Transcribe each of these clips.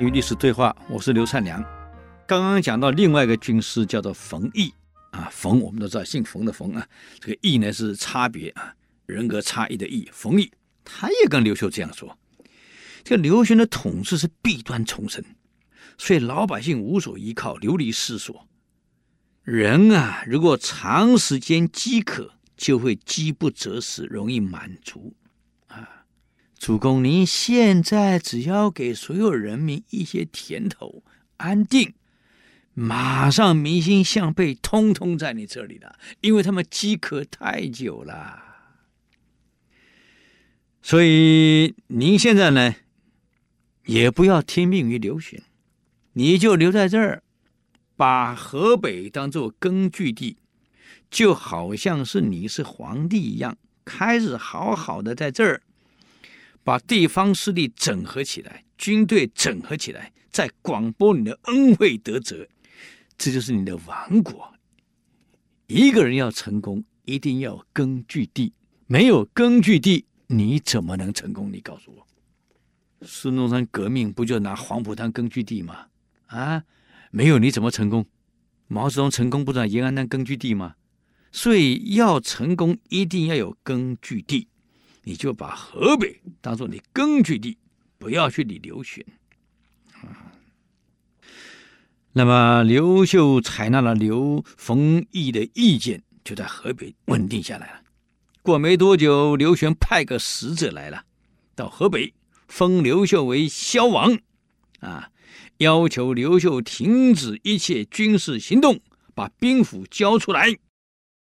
与历史对话，我是刘灿良。刚刚讲到另外一个军师叫做冯异啊，冯我们都知道姓冯的冯啊，这个异呢是差别啊，人格差异的异。冯异他也跟刘秀这样说：这个刘玄的统治是弊端丛生，所以老百姓无所依靠，流离失所。人啊，如果长时间饥渴，就会饥不择食，容易满足啊。主公，您现在只要给所有人民一些甜头，安定，马上民心向背，通通在你这里了，因为他们饥渴太久了。所以您现在呢，也不要听命于刘玄，你就留在这儿，把河北当做根据地，就好像是你是皇帝一样，开始好好的在这儿。把地方势力整合起来，军队整合起来，再广播你的恩惠德泽，这就是你的王国。一个人要成功，一定要有根据地，没有根据地，你怎么能成功？你告诉我，孙中山革命不就拿黄埔当根据地吗？啊，没有你怎么成功？毛泽东成功不是拿延安当根据地吗？所以要成功，一定要有根据地。你就把河北当做你根据地，不要去理刘玄。那么刘秀采纳了刘冯异的意见，就在河北稳定下来了。过没多久，刘玄派个使者来了，到河北封刘秀为萧王，啊，要求刘秀停止一切军事行动，把兵符交出来。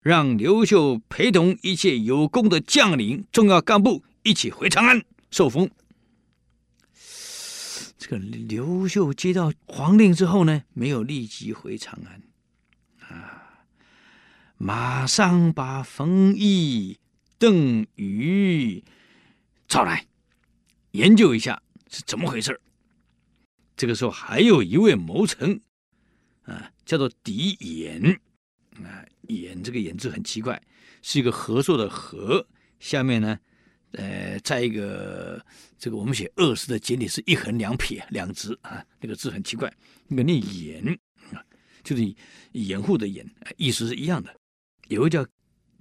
让刘秀陪同一切有功的将领、重要干部一起回长安受封。这个刘秀接到皇令之后呢，没有立即回长安，啊，马上把冯异、邓禹找来研究一下是怎么回事。这个时候还有一位谋臣，啊，叫做狄衍。啊，衍这个衍字很奇怪，是一个合作的合，下面呢，呃，在一个这个我们写二十的简体是一横两撇两直啊，那个字很奇怪，那个念掩啊，就是掩护的掩，意思是一样的。有个叫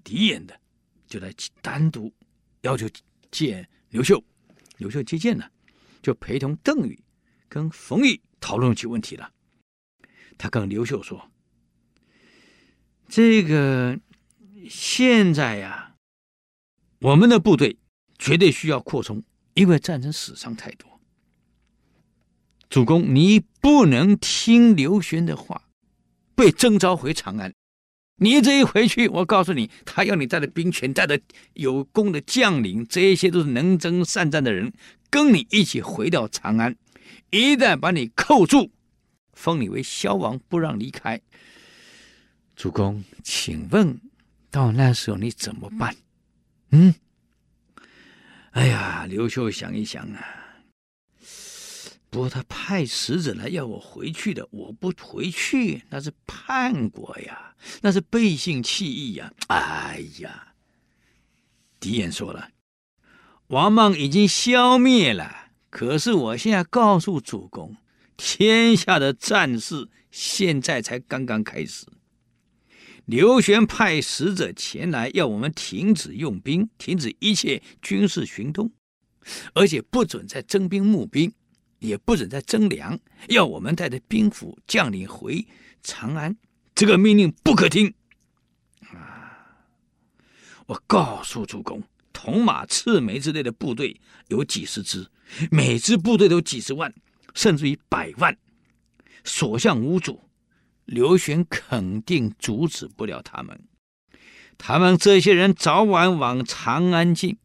狄眼的，就来单独要求见刘秀，刘秀接见了，就陪同邓禹跟冯异讨论起问题了。他跟刘秀说。这个现在呀，我们的部队绝对需要扩充，因为战争死伤太多。主公，你不能听刘玄的话，被征召回长安。你这一回去，我告诉你，他要你带着兵权，带着有功的将领，这些都是能征善战的人，跟你一起回到长安。一旦把你扣住，封你为萧王，不让离开。主公，请问到那时候你怎么办？嗯，哎呀，刘秀想一想啊，不过他派使者来要我回去的，我不回去，那是叛国呀，那是背信弃义呀！哎呀，狄衍说了，王莽已经消灭了，可是我现在告诉主公，天下的战事现在才刚刚开始。刘玄派使者前来，要我们停止用兵，停止一切军事行动，而且不准再征兵募兵，也不准再征粮，要我们带着兵符将领回长安。这个命令不可听。啊！我告诉主公，铜马、赤眉之类的部队有几十支，每支部队都几十万，甚至于百万，所向无阻。刘玄肯定阻止不了他们，他们这些人早晚往长安进。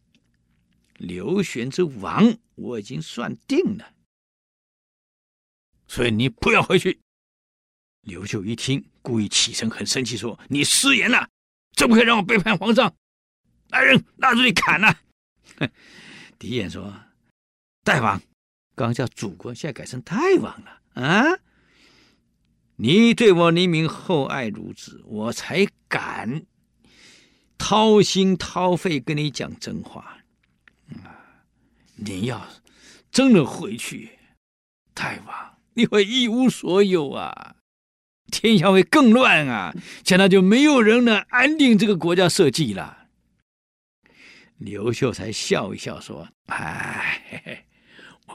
刘玄之亡，我已经算定了，所以你不要回去。刘秀一听，故意起身，很生气，说：“你失言了，怎么可以让我背叛皇上？来人，拉出去砍了！” 哼，狄衍说：“大王，刚刚叫主公，现在改成大王了啊？”你对我黎民厚爱如子，我才敢掏心掏肺跟你讲真话。啊，你要真的回去，大王，你会一无所有啊，天下会更乱啊，将来就没有人能安定这个国家社稷了。刘秀才笑一笑说：“ 哎，嘿嘿，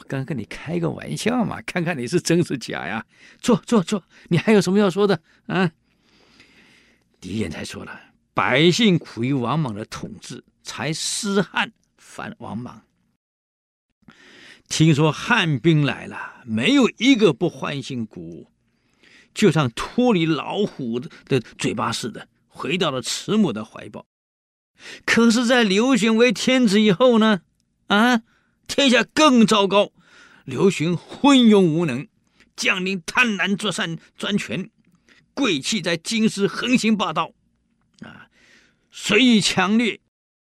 刚跟你开个玩笑嘛，看看你是真是假呀。坐坐坐，你还有什么要说的啊？”狄仁才说了：“百姓苦于王莽的统治，才思汉反王莽。听说汉兵来了，没有一个不欢欣鼓舞，就像脱离老虎的嘴巴似的，回到了慈母的怀抱。可是，在刘询为天子以后呢？啊，天下更糟糕。刘询昏庸无能，将领贪婪作善专权。”贵戚在京师横行霸道，啊，随意强掠，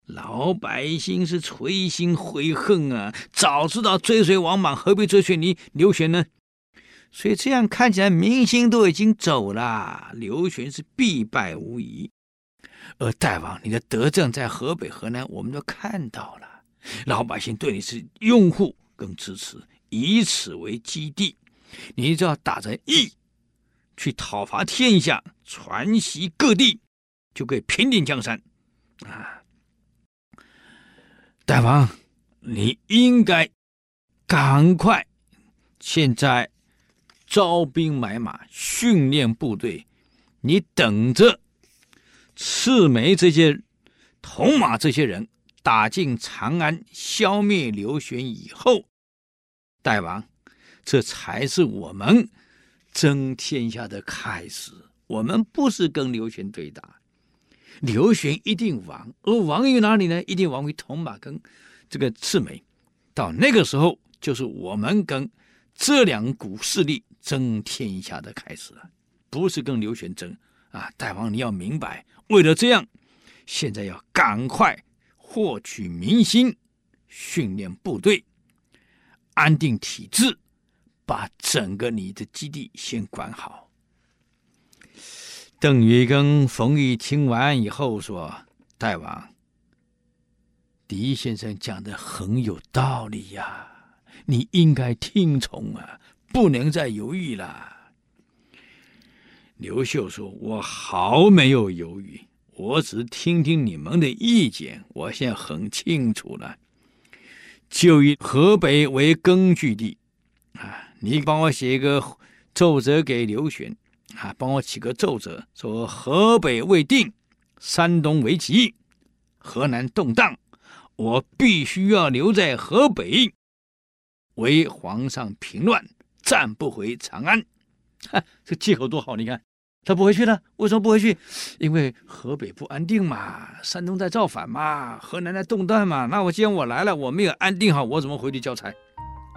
老百姓是捶心悔恨啊！早知道追随王莽，何必追随你刘玄呢？所以这样看起来，民心都已经走了，刘玄是必败无疑。而大王，你的德政在河北、河南，我们都看到了，老百姓对你是拥护跟支持，以此为基地，你就要打着义。去讨伐天下，传习各地，就可以平定江山，啊！大王，你应该赶快现在招兵买马，训练部队。你等着赤眉这些铜马这些人打进长安，消灭刘玄以后，大王，这才是我们。争天下的开始，我们不是跟刘玄对打，刘玄一定亡，而亡于哪里呢？一定亡于铜马跟这个赤眉。到那个时候，就是我们跟这两股势力争天下的开始了，不是跟刘玄争啊！大王你要明白，为了这样，现在要赶快获取民心，训练部队，安定体制。把整个你的基地先管好。邓禹跟冯玉听完以后说：“大王，狄先生讲的很有道理呀、你应该听从啊，不能再犹豫了。”刘秀说：“我毫没有犹豫，我只听听你们的意见，我现在很清楚了，就以河北为根据地啊。”你帮我写一个奏折给刘玄，啊，帮我起个奏折，说河北未定，山东为急，河南动荡，我必须要留在河北，为皇上平乱，暂不回长安。哈，这借口多好！你看，他不回去呢，为什么不回去？因为河北不安定嘛，山东在造反嘛，河南在动荡嘛。那我既然我来了，我没有安定好，我怎么回去交差？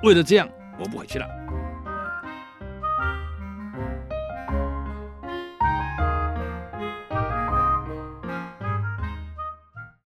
为了这样，我不回去了。